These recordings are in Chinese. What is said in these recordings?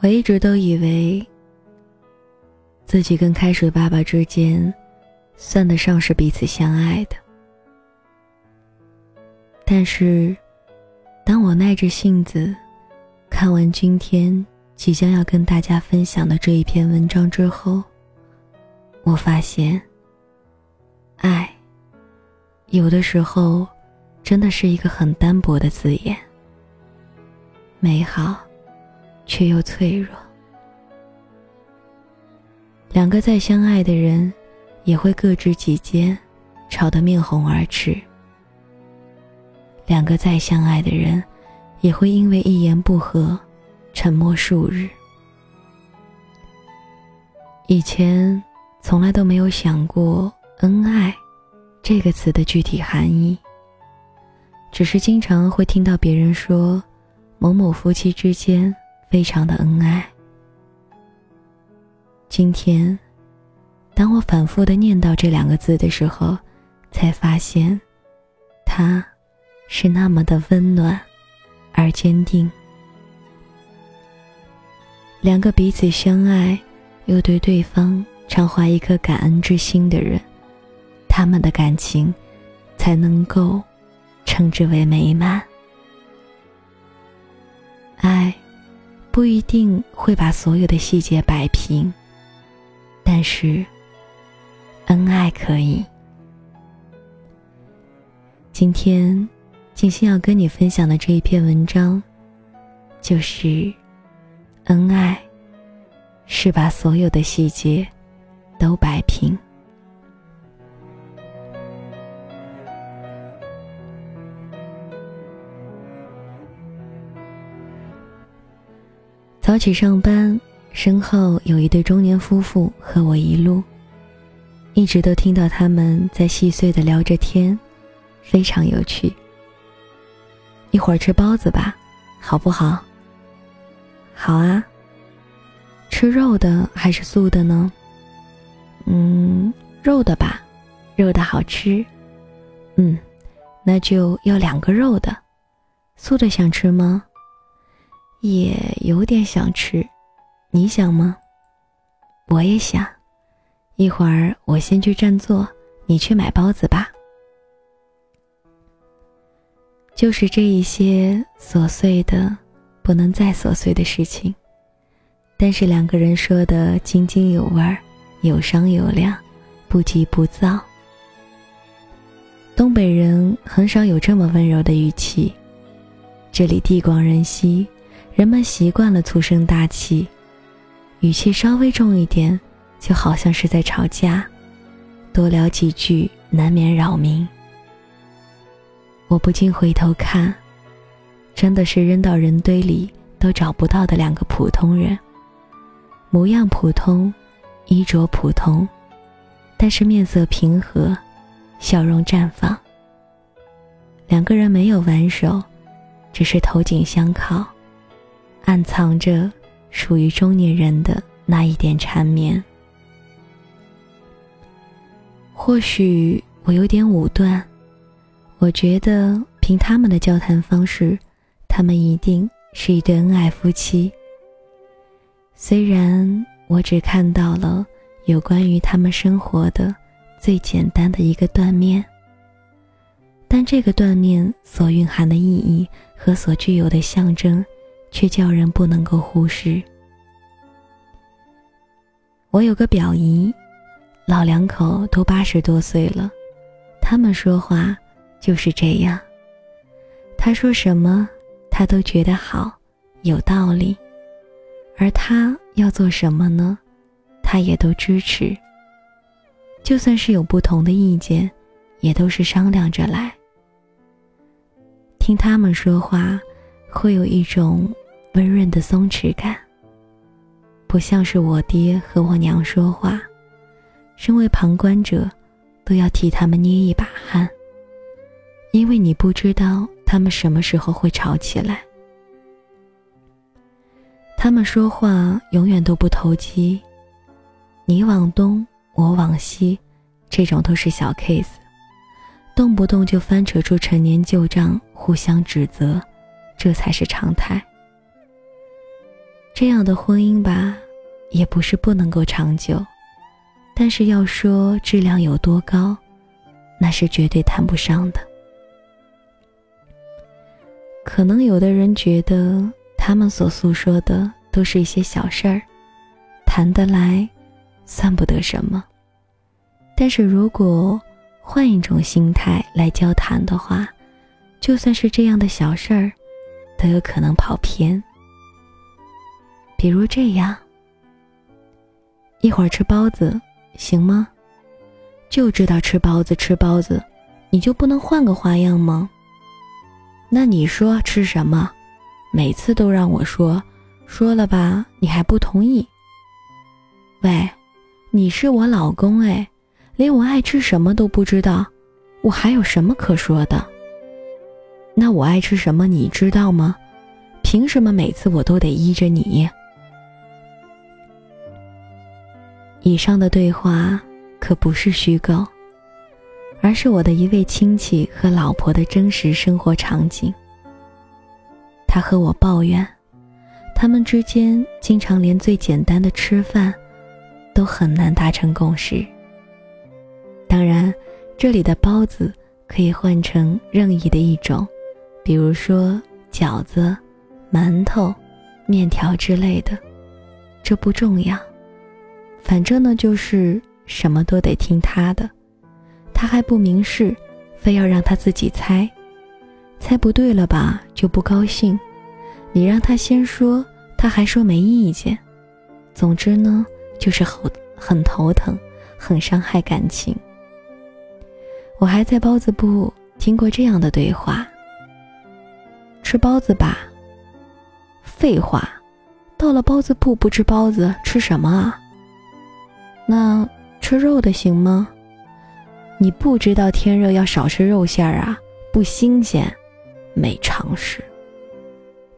我一直都以为自己跟开水爸爸之间算得上是彼此相爱的，但是当我耐着性子看完今天即将要跟大家分享的这一篇文章之后，我发现，爱有的时候真的是一个很单薄的字眼，美好。却又脆弱。两个再相爱的人，也会各执己见，吵得面红耳赤。两个再相爱的人，也会因为一言不合，沉默数日。以前从来都没有想过“恩爱”这个词的具体含义，只是经常会听到别人说，某某夫妻之间。非常的恩爱。今天，当我反复的念叨这两个字的时候，才发现，它是那么的温暖而坚定。两个彼此相爱，又对对方常怀一颗感恩之心的人，他们的感情才能够称之为美满。爱。不一定会把所有的细节摆平，但是，恩爱可以。今天，静心要跟你分享的这一篇文章，就是恩爱是把所有的细节都摆平。早起上班，身后有一对中年夫妇和我一路，一直都听到他们在细碎的聊着天，非常有趣。一会儿吃包子吧，好不好？好啊。吃肉的还是素的呢？嗯，肉的吧，肉的好吃。嗯，那就要两个肉的，素的想吃吗？也有点想吃，你想吗？我也想。一会儿我先去占座，你去买包子吧。就是这一些琐碎的、不能再琐碎的事情，但是两个人说的津津有味儿，有商有量，不急不躁。东北人很少有这么温柔的语气，这里地广人稀。人们习惯了粗声大气，语气稍微重一点，就好像是在吵架；多聊几句，难免扰民。我不禁回头看，真的是扔到人堆里都找不到的两个普通人，模样普通，衣着普通，但是面色平和，笑容绽放。两个人没有挽手，只是头颈相靠。暗藏着属于中年人的那一点缠绵。或许我有点武断，我觉得凭他们的交谈方式，他们一定是一对恩爱夫妻。虽然我只看到了有关于他们生活的最简单的一个断面，但这个断面所蕴含的意义和所具有的象征。却叫人不能够忽视。我有个表姨，老两口都八十多岁了，他们说话就是这样。他说什么，他都觉得好，有道理；而他要做什么呢，他也都支持。就算是有不同的意见，也都是商量着来。听他们说话。会有一种温润的松弛感，不像是我爹和我娘说话，身为旁观者，都要替他们捏一把汗。因为你不知道他们什么时候会吵起来。他们说话永远都不投机，你往东，我往西，这种都是小 case，动不动就翻扯出陈年旧账，互相指责。这才是常态。这样的婚姻吧，也不是不能够长久，但是要说质量有多高，那是绝对谈不上的。可能有的人觉得他们所诉说的都是一些小事儿，谈得来，算不得什么。但是如果换一种心态来交谈的话，就算是这样的小事儿，都有可能跑偏。比如这样，一会儿吃包子行吗？就知道吃包子吃包子，你就不能换个花样吗？那你说吃什么？每次都让我说，说了吧，你还不同意。喂，你是我老公哎。连我爱吃什么都不知道，我还有什么可说的？那我爱吃什么你知道吗？凭什么每次我都得依着你？以上的对话可不是虚构，而是我的一位亲戚和老婆的真实生活场景。他和我抱怨，他们之间经常连最简单的吃饭都很难达成共识。当然，这里的包子可以换成任意的一种，比如说饺子、馒头、面条之类的，这不重要。反正呢，就是什么都得听他的，他还不明示，非要让他自己猜，猜不对了吧就不高兴，你让他先说，他还说没意见。总之呢，就是很很头疼，很伤害感情。我还在包子铺听过这样的对话：“吃包子吧。”废话，到了包子铺不吃包子吃什么啊？那吃肉的行吗？你不知道天热要少吃肉馅儿啊，不新鲜，没常识。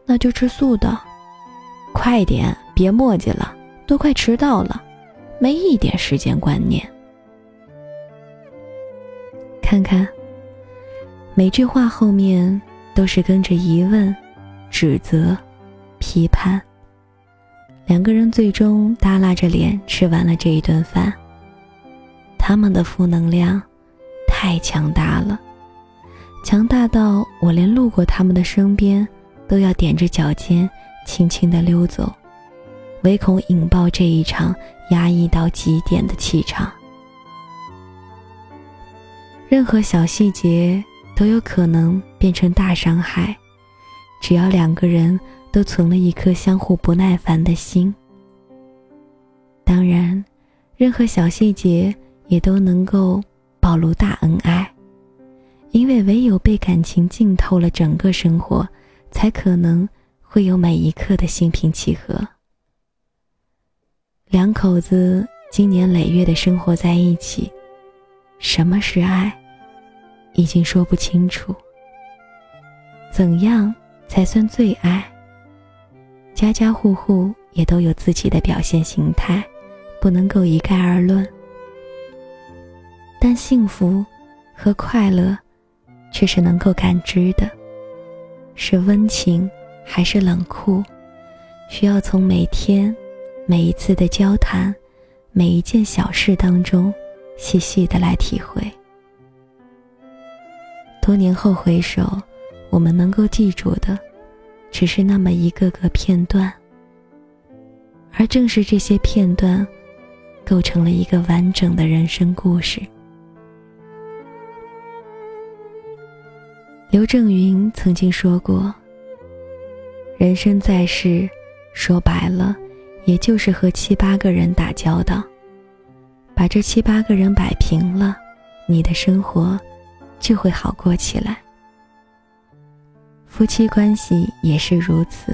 那就吃素的，快点，别磨叽了，都快迟到了，没一点时间观念。看看，每句话后面都是跟着疑问、指责、批判。两个人最终耷拉着脸吃完了这一顿饭。他们的负能量太强大了，强大到我连路过他们的身边都要踮着脚尖轻轻的溜走，唯恐引爆这一场压抑到极点的气场。任何小细节都有可能变成大伤害，只要两个人都存了一颗相互不耐烦的心。当然，任何小细节也都能够暴露大恩爱，因为唯有被感情浸透了整个生活，才可能会有每一刻的心平气和。两口子经年累月的生活在一起，什么是爱？已经说不清楚，怎样才算最爱？家家户户也都有自己的表现形态，不能够一概而论。但幸福和快乐却是能够感知的，是温情还是冷酷，需要从每天、每一次的交谈、每一件小事当中细细的来体会。多年后回首，我们能够记住的，只是那么一个个片段。而正是这些片段，构成了一个完整的人生故事。刘震云曾经说过：“人生在世，说白了，也就是和七八个人打交道，把这七八个人摆平了，你的生活。”就会好过起来。夫妻关系也是如此，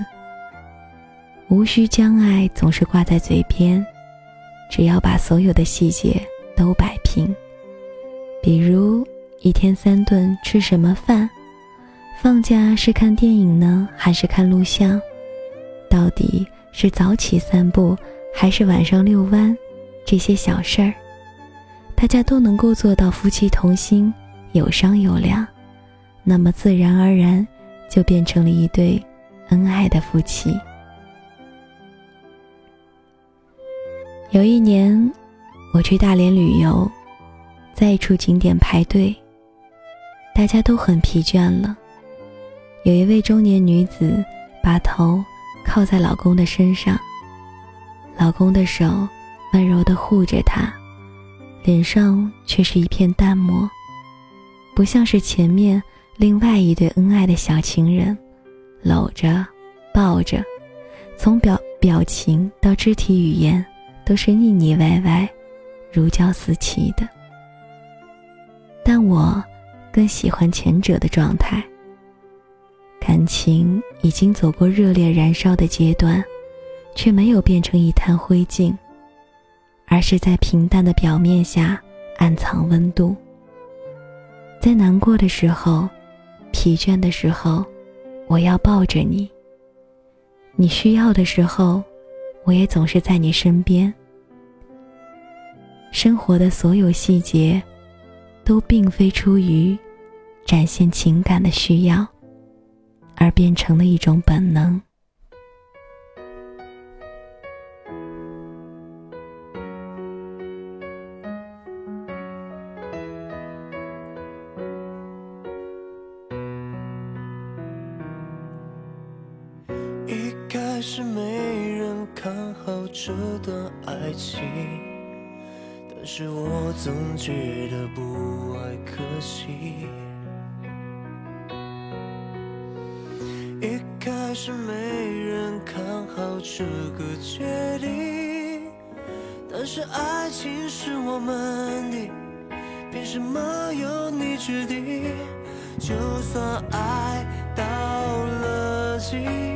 无需将爱总是挂在嘴边，只要把所有的细节都摆平。比如一天三顿吃什么饭，放假是看电影呢，还是看录像？到底是早起散步，还是晚上遛弯？这些小事儿，大家都能够做到夫妻同心。有商有量，那么自然而然就变成了一对恩爱的夫妻。有一年，我去大连旅游，在一处景点排队，大家都很疲倦了。有一位中年女子把头靠在老公的身上，老公的手温柔地护着她，脸上却是一片淡漠，不像是前面另外一对恩爱的小情人，搂着、抱着，从表表情到肢体语言。都是腻腻歪歪、如胶似漆的，但我更喜欢前者的状态。感情已经走过热烈燃烧的阶段，却没有变成一滩灰烬，而是在平淡的表面下暗藏温度。在难过的时候、疲倦的时候，我要抱着你；你需要的时候。我也总是在你身边。生活的所有细节，都并非出于展现情感的需要，而变成了一种本能。是没人看好这段爱情，但是我总觉得不爱可惜。一开始没人看好这个决定，但是爱情是我们的，凭什么由你决定？就算爱到了尽。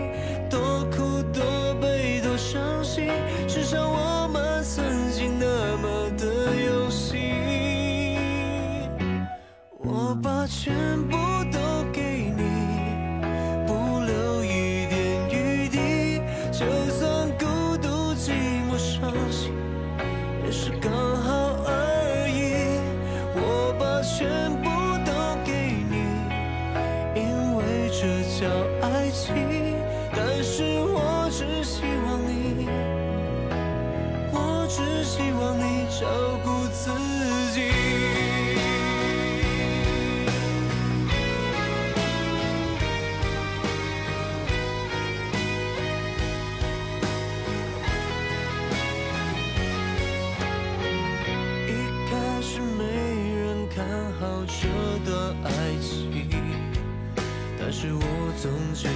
总觉